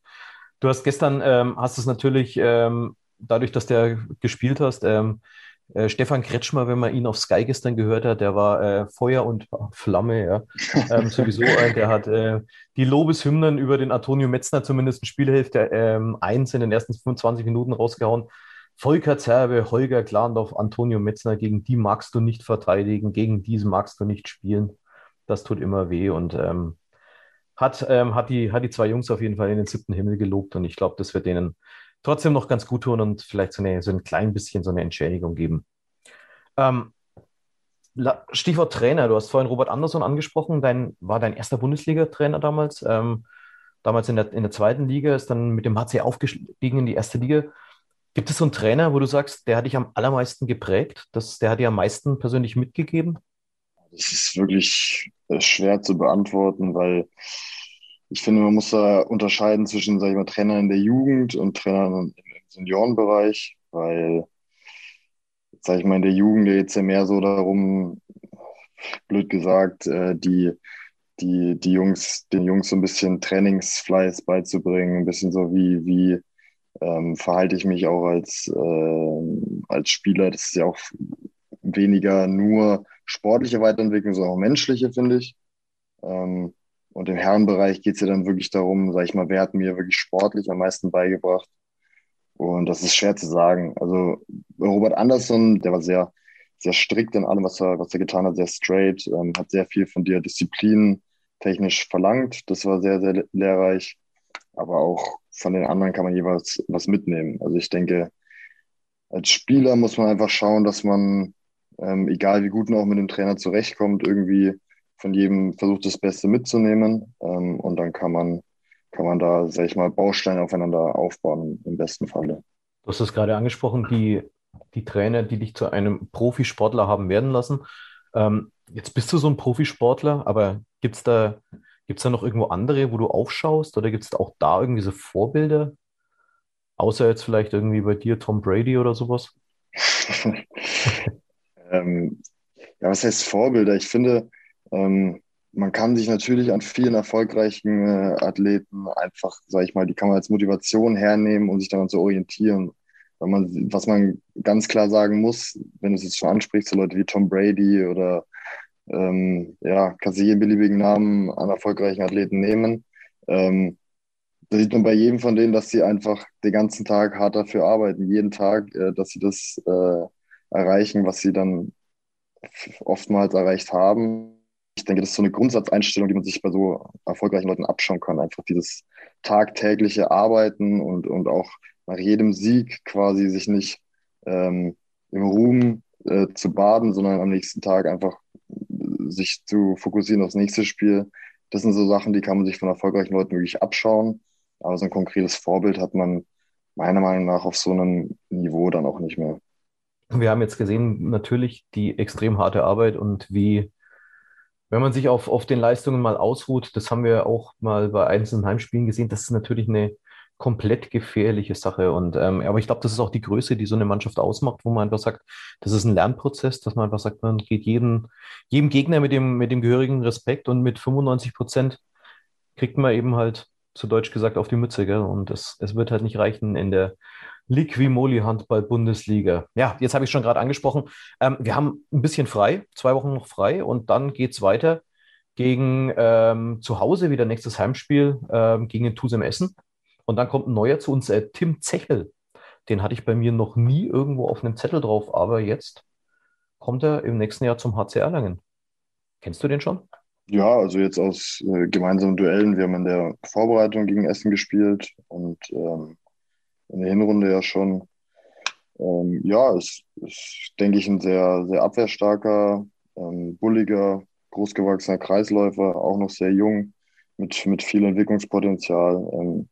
du hast gestern, ähm, hast es natürlich, ähm, dadurch, dass der gespielt hast, ähm, äh, Stefan Kretschmer, wenn man ihn auf Sky gestern gehört hat, der war äh, Feuer und Flamme, ja. [LAUGHS] Ähm, sowieso, äh, der hat äh, die Lobeshymnen über den Antonio Metzner zumindest in Spielhälfte ähm, 1 in den ersten 25 Minuten rausgehauen. Volker Zerbe, Holger Glandorf, Antonio Metzner, gegen die magst du nicht verteidigen, gegen diese magst du nicht spielen das tut immer weh und ähm, hat, ähm, hat, die, hat die zwei Jungs auf jeden Fall in den siebten Himmel gelobt und ich glaube, das wird denen trotzdem noch ganz gut tun und vielleicht so, eine, so ein klein bisschen so eine Entschädigung geben. Ähm, Stichwort Trainer, du hast vorhin Robert Andersson angesprochen, dein, war dein erster Bundesliga-Trainer damals, ähm, damals in der, in der zweiten Liga, ist dann mit dem HC aufgestiegen in die erste Liga. Gibt es so einen Trainer, wo du sagst, der hat dich am allermeisten geprägt, das, der hat dir am meisten persönlich mitgegeben? Das ist wirklich äh, schwer zu beantworten, weil ich finde, man muss da unterscheiden zwischen, sag ich mal, Trainern in der Jugend und Trainern im Seniorenbereich, weil, sag ich mal, in der Jugend geht es ja mehr so darum, blöd gesagt, äh, die, die, die Jungs, den Jungs so ein bisschen Trainingsfleiß beizubringen, ein bisschen so wie, wie ähm, verhalte ich mich auch als, äh, als Spieler. Das ist ja auch weniger nur sportliche Weiterentwicklung, sondern auch menschliche, finde ich. Ähm, und im Herrenbereich geht es ja dann wirklich darum, sag ich mal, wer hat mir wirklich sportlich am meisten beigebracht? Und das ist schwer zu sagen. Also Robert Anderson, der war sehr, sehr strikt in allem, was er, was er getan hat, sehr straight, ähm, hat sehr viel von dir Disziplin technisch verlangt. Das war sehr, sehr lehrreich. Aber auch von den anderen kann man jeweils was mitnehmen. Also ich denke, als Spieler muss man einfach schauen, dass man ähm, egal wie gut man auch mit dem Trainer zurechtkommt, irgendwie von jedem versucht, das Beste mitzunehmen. Ähm, und dann kann man, kann man da, sag ich mal, Bausteine aufeinander aufbauen, im besten Falle. Du hast es gerade angesprochen, die, die Trainer, die dich zu einem Profisportler haben werden lassen. Ähm, jetzt bist du so ein Profisportler, aber gibt es da, gibt's da noch irgendwo andere, wo du aufschaust? Oder gibt es auch da irgendwie so Vorbilder? Außer jetzt vielleicht irgendwie bei dir Tom Brady oder sowas? [LAUGHS] ähm, ja, was heißt Vorbilder? Ich finde, ähm, man kann sich natürlich an vielen erfolgreichen äh, Athleten einfach, sage ich mal, die kann man als Motivation hernehmen, um sich daran zu orientieren. Weil man, was man ganz klar sagen muss, wenn du es jetzt schon ansprichst, so Leute wie Tom Brady oder ähm, ja, kannst du jeden beliebigen Namen an erfolgreichen Athleten nehmen. Ähm, da sieht man bei jedem von denen, dass sie einfach den ganzen Tag hart dafür arbeiten, jeden Tag, äh, dass sie das äh, erreichen, was sie dann oftmals erreicht haben. Ich denke, das ist so eine Grundsatzeinstellung, die man sich bei so erfolgreichen Leuten abschauen kann. Einfach dieses tagtägliche Arbeiten und, und auch nach jedem Sieg quasi sich nicht ähm, im Ruhm äh, zu baden, sondern am nächsten Tag einfach sich zu fokussieren aufs nächste Spiel. Das sind so Sachen, die kann man sich von erfolgreichen Leuten wirklich abschauen. Aber so ein konkretes Vorbild hat man, meiner Meinung nach auf so einem Niveau dann auch nicht mehr. Wir haben jetzt gesehen, natürlich die extrem harte Arbeit und wie, wenn man sich auf, auf den Leistungen mal ausruht, das haben wir auch mal bei einzelnen Heimspielen gesehen, das ist natürlich eine komplett gefährliche Sache. Und ähm, aber ich glaube, das ist auch die Größe, die so eine Mannschaft ausmacht, wo man einfach sagt, das ist ein Lernprozess, dass man einfach sagt, man geht jeden, jedem Gegner mit dem, mit dem gehörigen Respekt und mit 95 Prozent kriegt man eben halt, zu Deutsch gesagt, auf die Mütze. Gell? Und es, es wird halt nicht reichen in der Liquimoli Handball Bundesliga. Ja, jetzt habe ich schon gerade angesprochen. Ähm, wir haben ein bisschen frei, zwei Wochen noch frei und dann geht es weiter gegen ähm, zu Hause wieder nächstes Heimspiel ähm, gegen den Tusem Essen. Und dann kommt ein neuer zu uns, äh, Tim Zechel. Den hatte ich bei mir noch nie irgendwo auf einem Zettel drauf, aber jetzt kommt er im nächsten Jahr zum HC Erlangen. Kennst du den schon? Ja, also jetzt aus äh, gemeinsamen Duellen. Wir haben in der Vorbereitung gegen Essen gespielt und ähm, in der Hinrunde ja schon. Ähm, ja, ist, ist, denke ich, ein sehr, sehr abwehrstarker, ähm, bulliger, großgewachsener Kreisläufer, auch noch sehr jung, mit, mit viel Entwicklungspotenzial. Ähm,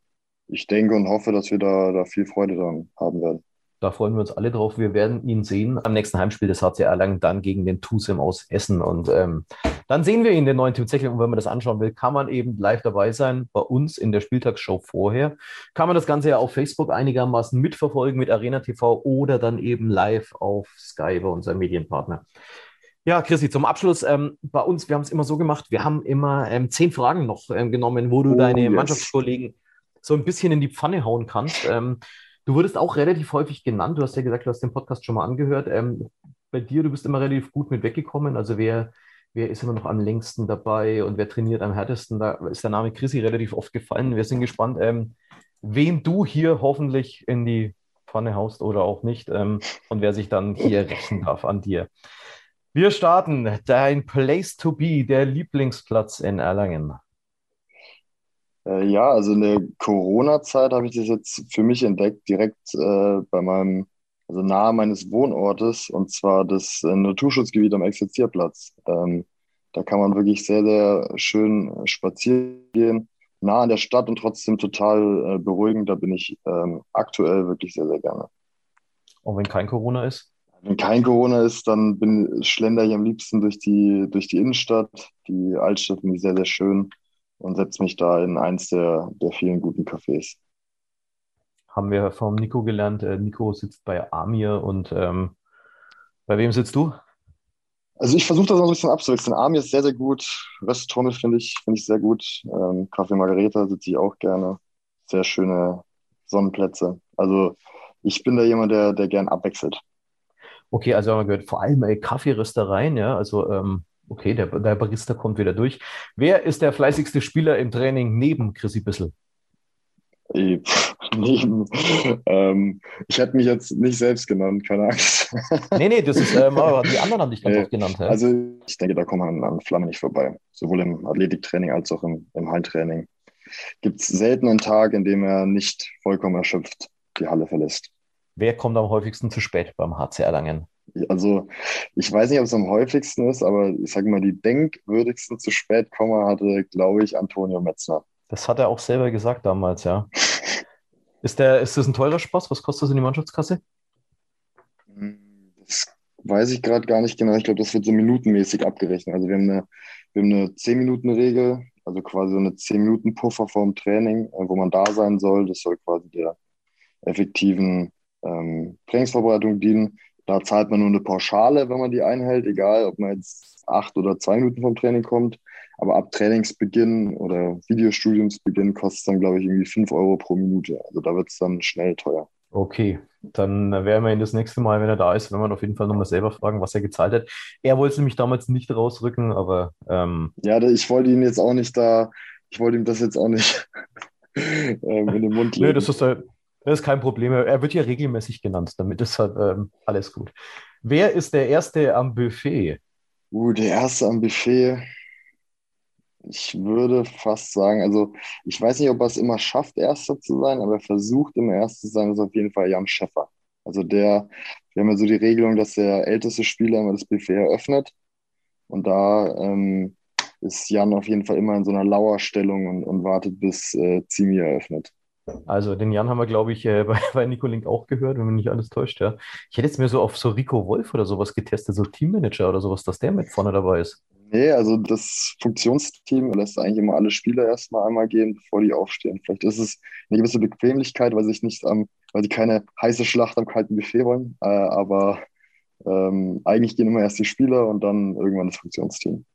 ich denke und hoffe, dass wir da, da viel Freude dran haben werden. Da freuen wir uns alle drauf. Wir werden ihn sehen am nächsten Heimspiel des HC Erlangen, dann gegen den Tusem aus Essen. Und ähm, dann sehen wir ihn, den neuen Tim Zechel. Und wenn man das anschauen will, kann man eben live dabei sein bei uns in der Spieltagsshow vorher. Kann man das Ganze ja auf Facebook einigermaßen mitverfolgen mit Arena TV oder dann eben live auf Sky bei unserem Medienpartner. Ja, Chrissy, zum Abschluss ähm, bei uns, wir haben es immer so gemacht, wir haben immer ähm, zehn Fragen noch ähm, genommen, wo du oh, deine yes. Mannschaftskollegen so ein bisschen in die Pfanne hauen kannst. Ähm, du wurdest auch relativ häufig genannt. Du hast ja gesagt, du hast den Podcast schon mal angehört. Ähm, bei dir, du bist immer relativ gut mit weggekommen. Also wer, wer ist immer noch am längsten dabei und wer trainiert am härtesten? Da ist der Name Chrissy relativ oft gefallen. Wir sind gespannt, ähm, wen du hier hoffentlich in die Pfanne haust oder auch nicht ähm, und wer sich dann hier rächen darf an dir. Wir starten. Dein Place to be, der Lieblingsplatz in Erlangen. Äh, ja, also in der Corona-Zeit habe ich das jetzt für mich entdeckt, direkt äh, bei meinem, also nahe meines Wohnortes, und zwar das äh, Naturschutzgebiet am Exerzierplatz. Ähm, da kann man wirklich sehr, sehr schön spazieren gehen, nah an der Stadt und trotzdem total äh, beruhigend. Da bin ich ähm, aktuell wirklich sehr, sehr gerne. Und wenn kein Corona ist? Wenn kein Corona ist, dann bin, schlender ich am liebsten durch die, durch die Innenstadt. Die Altstadt finde ich sehr, sehr schön und setze mich da in eins der, der vielen guten Cafés. Haben wir vom Nico gelernt. Äh, Nico sitzt bei Amir und ähm, bei wem sitzt du? Also ich versuche das noch ein bisschen abzuwechseln. Amir ist sehr, sehr gut. Restaurant finde ich, finde ich sehr gut. Ähm, Café Margareta sitze ich auch gerne. Sehr schöne Sonnenplätze. Also ich bin da jemand, der, der gern abwechselt. Okay, also haben wir gehört, vor allem äh, Kaffeeröstereien, ja, also ähm, Okay, der, der Barista kommt wieder durch. Wer ist der fleißigste Spieler im Training neben Chrissy Bissel? Ich, neben, ähm, ich hätte mich jetzt nicht selbst genannt, keine Angst. nee, nee, das ist, ähm, die anderen haben dich ganz oft genannt. Ja? Also ich denke, da kommt man an Flamme nicht vorbei. Sowohl im Athletiktraining als auch im, im Hallentraining. Gibt es selten einen Tag, in dem er nicht vollkommen erschöpft die Halle verlässt. Wer kommt am häufigsten zu spät beim HC Erlangen? Also ich weiß nicht, ob es am häufigsten ist, aber ich sage mal, die denkwürdigsten zu spät kommen hatte, glaube ich, Antonio Metzner. Das hat er auch selber gesagt damals, ja. [LAUGHS] ist, der, ist das ein teurer Spaß? Was kostet das in die Mannschaftskasse? Das weiß ich gerade gar nicht genau. Ich glaube, das wird so minutenmäßig abgerechnet. Also wir haben eine, wir haben eine 10-Minuten-Regel, also quasi so eine 10-Minuten-Puffer vorm Training, äh, wo man da sein soll. Das soll quasi der effektiven ähm, Trainingsvorbereitung dienen. Da zahlt man nur eine Pauschale, wenn man die einhält, egal ob man jetzt acht oder zwei Minuten vom Training kommt. Aber ab Trainingsbeginn oder Videostudiumsbeginn kostet es dann, glaube ich, irgendwie fünf Euro pro Minute. Also da wird es dann schnell teuer. Okay, dann werden wir ihn das nächste Mal, wenn er da ist, wenn wir auf jeden Fall nochmal selber fragen, was er gezahlt hat. Er wollte es nämlich damals nicht rausrücken, aber. Ähm ja, ich wollte ihn jetzt auch nicht da, ich wollte ihm das jetzt auch nicht [LAUGHS] ähm, in den Mund legen. Nö, das ist, das ist kein Problem. Er wird ja regelmäßig genannt, damit ist halt ähm, alles gut. Wer ist der Erste am Buffet? Uh, der Erste am Buffet. Ich würde fast sagen, also ich weiß nicht, ob er es immer schafft, Erster zu sein, aber er versucht immer Erster zu sein, ist auf jeden Fall Jan Schäffer. Also der, wir haben ja so die Regelung, dass der älteste Spieler immer das Buffet eröffnet. Und da ähm, ist Jan auf jeden Fall immer in so einer Lauerstellung und, und wartet, bis äh, Zimi eröffnet. Also den Jan haben wir, glaube ich, äh, [LAUGHS] bei, bei Nico Link auch gehört, wenn mich nicht alles täuscht, ja. Ich hätte jetzt mir so auf so Rico Wolf oder sowas getestet, so Teammanager oder sowas, dass der mit vorne dabei ist. Nee, also das Funktionsteam lässt eigentlich immer alle Spieler erstmal einmal gehen, bevor die aufstehen. Vielleicht ist es eine gewisse Bequemlichkeit, weil sich nicht am, weil sie keine heiße Schlacht am kalten Buffet wollen. Äh, aber ähm, eigentlich gehen immer erst die Spieler und dann irgendwann das Funktionsteam.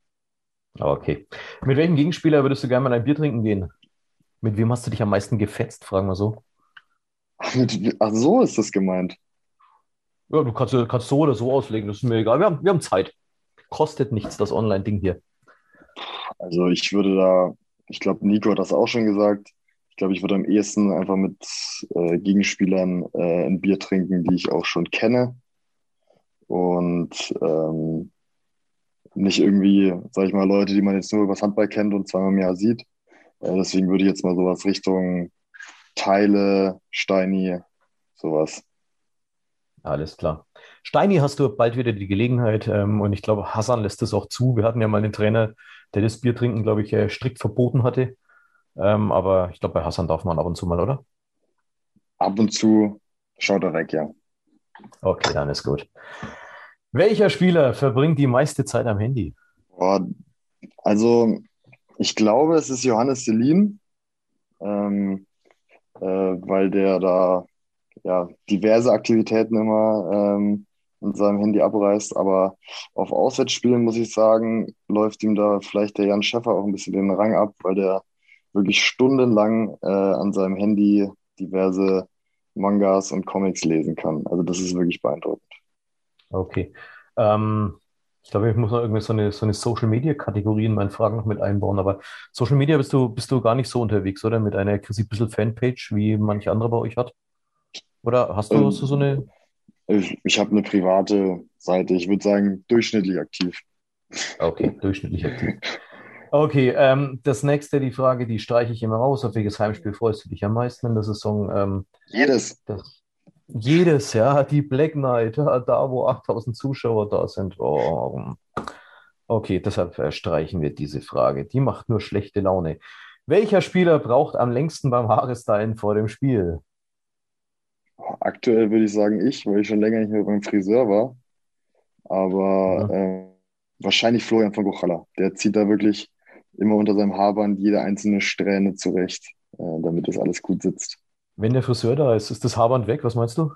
Okay. Mit welchem Gegenspieler würdest du gerne mal ein Bier trinken gehen? Mit wem hast du dich am meisten gefetzt, fragen wir so? Ach, so ist das gemeint. Ja, du kannst, kannst so oder so auslegen, das ist mir egal. Wir haben, wir haben Zeit. Kostet nichts, das Online-Ding hier. Also ich würde da, ich glaube, Nico hat das auch schon gesagt. Ich glaube, ich würde am ehesten einfach mit äh, Gegenspielern äh, ein Bier trinken, die ich auch schon kenne. Und ähm, nicht irgendwie, sag ich mal, Leute, die man jetzt nur über das Handball kennt und zweimal im Jahr sieht. Äh, deswegen würde ich jetzt mal sowas Richtung Teile, Steini, sowas. Alles klar. Steini, hast du bald wieder die Gelegenheit ähm, und ich glaube, Hassan lässt es auch zu. Wir hatten ja mal einen Trainer, der das Biertrinken, glaube ich, äh, strikt verboten hatte. Ähm, aber ich glaube, bei Hassan darf man ab und zu mal, oder? Ab und zu schaut er weg, ja. Okay, dann ist gut. Welcher Spieler verbringt die meiste Zeit am Handy? Boah, also, ich glaube, es ist Johannes Selin, ähm, äh, weil der da ja, diverse Aktivitäten immer ähm, in seinem Handy abreißt. Aber auf Auswärtsspielen, muss ich sagen, läuft ihm da vielleicht der Jan Schäffer auch ein bisschen den Rang ab, weil der wirklich stundenlang äh, an seinem Handy diverse Mangas und Comics lesen kann. Also das ist wirklich beeindruckend. Okay. Ähm, ich glaube, ich muss noch irgendwie so eine, so eine Social Media Kategorie in meinen Fragen noch mit einbauen. Aber Social Media bist du, bist du gar nicht so unterwegs, oder? Mit einer Chrissy Bissel Fanpage, wie manche andere bei euch hat? Oder hast du ähm, so eine? Ich, ich habe eine private Seite. Ich würde sagen, durchschnittlich aktiv. Okay, durchschnittlich aktiv. [LAUGHS] Okay, ähm, das nächste, die Frage, die streiche ich immer raus. Auf welches Heimspiel freust du dich am meisten in der Saison? Ähm, jedes. Das, jedes, ja. Die Black Knight, da wo 8000 Zuschauer da sind. Oh. Okay, deshalb streichen wir diese Frage. Die macht nur schlechte Laune. Welcher Spieler braucht am längsten beim Haarestylen vor dem Spiel? Aktuell würde ich sagen ich, weil ich schon länger nicht mehr beim Friseur war. Aber ja. äh, wahrscheinlich Florian von Gochalla. Der zieht da wirklich immer unter seinem Haarband jede einzelne Strähne zurecht, äh, damit das alles gut sitzt. Wenn der Friseur da ist, ist das Haarband weg? Was meinst du?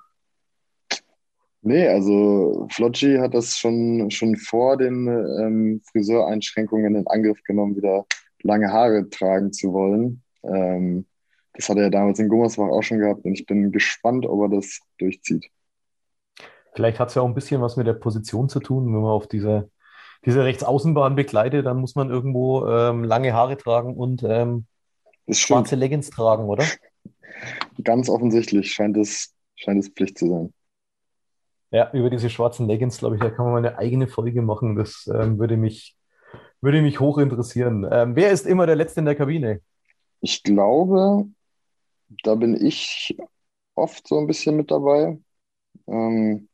Nee, also Flocci hat das schon, schon vor den ähm, Friseureinschränkungen in Angriff genommen, wieder lange Haare tragen zu wollen. Ähm, das hat er ja damals in Gummersbach auch schon gehabt und ich bin gespannt, ob er das durchzieht. Vielleicht hat es ja auch ein bisschen was mit der Position zu tun, wenn man auf dieser diese Rechtsaußenbahn begleitet, dann muss man irgendwo ähm, lange Haare tragen und ähm, schwarze Leggings tragen, oder? [LAUGHS] Ganz offensichtlich scheint es, scheint es Pflicht zu sein. Ja, über diese schwarzen Leggings, glaube ich, da kann man mal eine eigene Folge machen. Das ähm, würde mich, würde mich hoch interessieren. Ähm, wer ist immer der Letzte in der Kabine? Ich glaube, da bin ich oft so ein bisschen mit dabei. Ähm,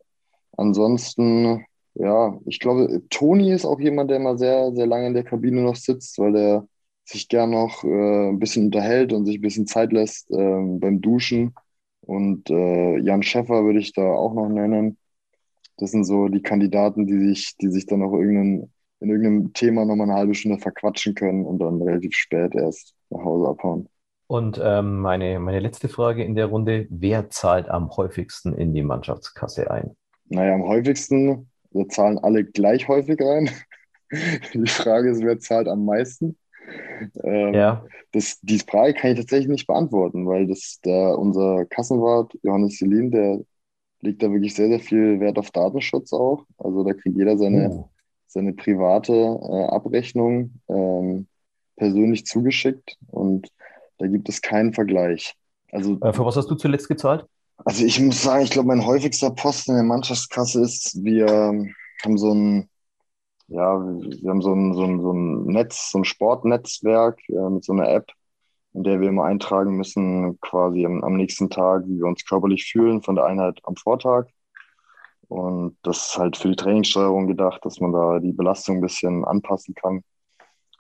ansonsten ja, ich glaube, Toni ist auch jemand, der mal sehr, sehr lange in der Kabine noch sitzt, weil der sich gern noch äh, ein bisschen unterhält und sich ein bisschen Zeit lässt äh, beim Duschen. Und äh, Jan Schäffer würde ich da auch noch nennen. Das sind so die Kandidaten, die sich, die sich dann auch irgendein, in irgendeinem Thema nochmal eine halbe Stunde verquatschen können und dann relativ spät erst nach Hause abhauen. Und ähm, meine, meine letzte Frage in der Runde: Wer zahlt am häufigsten in die Mannschaftskasse ein? Naja, am häufigsten wir zahlen alle gleich häufig rein. [LAUGHS] Die Frage ist, wer zahlt am meisten? Ähm, ja. das, die Frage kann ich tatsächlich nicht beantworten, weil das der, unser Kassenwart Johannes Selin, der legt da wirklich sehr, sehr viel Wert auf Datenschutz auch. Also da kriegt jeder seine, oh. seine private äh, Abrechnung ähm, persönlich zugeschickt und da gibt es keinen Vergleich. Also, äh, für was hast du zuletzt gezahlt? Also ich muss sagen, ich glaube, mein häufigster Posten in der Mannschaftskasse ist, wir haben so ein, ja, wir haben so ein, so ein, so ein Netz, so ein Sportnetzwerk äh, mit so einer App, in der wir immer eintragen müssen, quasi am, am nächsten Tag, wie wir uns körperlich fühlen von der Einheit am Vortag. Und das ist halt für die Trainingssteuerung gedacht, dass man da die Belastung ein bisschen anpassen kann.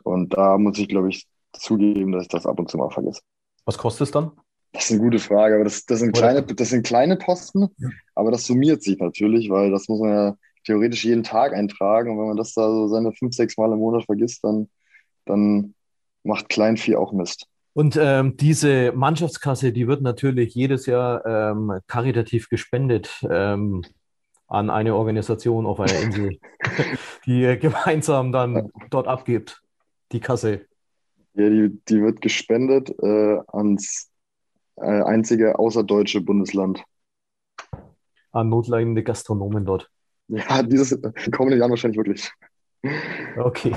Und da muss ich, glaube ich, zugeben, dass ich das ab und zu mal vergesse. Was kostet es dann? Das ist eine gute Frage, aber das, das, sind, kleine, das sind kleine Posten, aber das summiert sich natürlich, weil das muss man ja theoretisch jeden Tag eintragen und wenn man das da so seine fünf, sechs Mal im Monat vergisst, dann, dann macht Kleinvieh auch Mist. Und ähm, diese Mannschaftskasse, die wird natürlich jedes Jahr ähm, karitativ gespendet ähm, an eine Organisation auf einer Insel, [LAUGHS] die gemeinsam dann dort abgibt, die Kasse. Ja, die, die wird gespendet äh, ans äh, einzige außerdeutsche Bundesland. An notleidende Gastronomen dort. Ja, dieses kommende Jahr wahrscheinlich wirklich. Okay,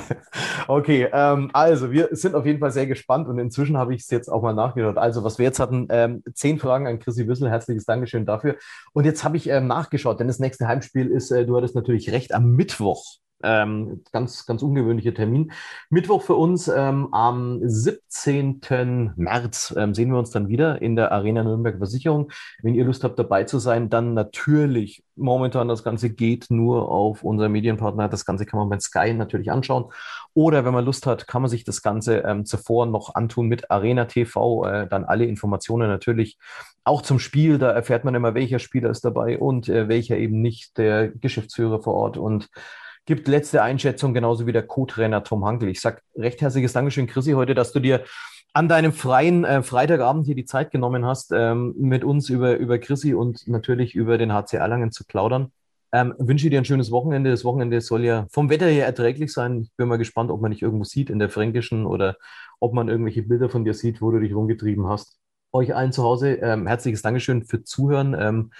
okay. Ähm, also wir sind auf jeden Fall sehr gespannt und inzwischen habe ich es jetzt auch mal nachgedacht. Also was wir jetzt hatten, ähm, zehn Fragen an Chrissy Wissel. Herzliches Dankeschön dafür. Und jetzt habe ich ähm, nachgeschaut, denn das nächste Heimspiel ist, äh, du hattest natürlich recht, am Mittwoch. Ähm, ganz, ganz ungewöhnlicher Termin. Mittwoch für uns ähm, am 17. März ähm, sehen wir uns dann wieder in der Arena Nürnberg Versicherung. Wenn ihr Lust habt, dabei zu sein, dann natürlich momentan das Ganze geht nur auf unser Medienpartner. Das Ganze kann man bei Sky natürlich anschauen. Oder wenn man Lust hat, kann man sich das Ganze ähm, zuvor noch antun mit Arena TV. Äh, dann alle Informationen natürlich auch zum Spiel. Da erfährt man immer, welcher Spieler ist dabei und äh, welcher eben nicht, der Geschäftsführer vor Ort und gibt letzte Einschätzung, genauso wie der Co-Trainer Tom Hankel. Ich sage recht herzliches Dankeschön, Chrissy, heute, dass du dir an deinem freien äh, Freitagabend hier die Zeit genommen hast, ähm, mit uns über, über Chrissy und natürlich über den HC Erlangen zu plaudern. Ähm, wünsche dir ein schönes Wochenende. Das Wochenende soll ja vom Wetter her erträglich sein. Ich bin mal gespannt, ob man dich irgendwo sieht in der Fränkischen oder ob man irgendwelche Bilder von dir sieht, wo du dich rumgetrieben hast. Euch allen zu Hause ähm, herzliches Dankeschön für Zuhören. Ähm,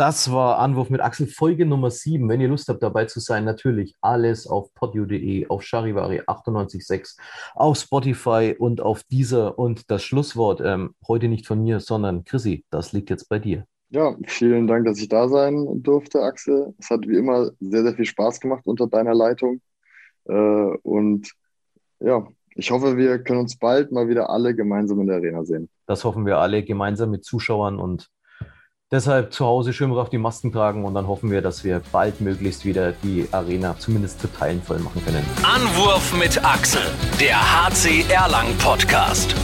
das war Anwurf mit Axel, Folge Nummer 7. Wenn ihr Lust habt, dabei zu sein, natürlich alles auf podio.de, auf Charivari 98.6, auf Spotify und auf dieser. Und das Schlusswort ähm, heute nicht von mir, sondern Chrissy, das liegt jetzt bei dir. Ja, vielen Dank, dass ich da sein durfte, Axel. Es hat wie immer sehr, sehr viel Spaß gemacht unter deiner Leitung. Äh, und ja, ich hoffe, wir können uns bald mal wieder alle gemeinsam in der Arena sehen. Das hoffen wir alle gemeinsam mit Zuschauern und Deshalb zu Hause schön auf die Masken tragen und dann hoffen wir, dass wir bald möglichst wieder die Arena zumindest zu Teilen voll machen können. Anwurf mit Axel, der HC Erlang Podcast.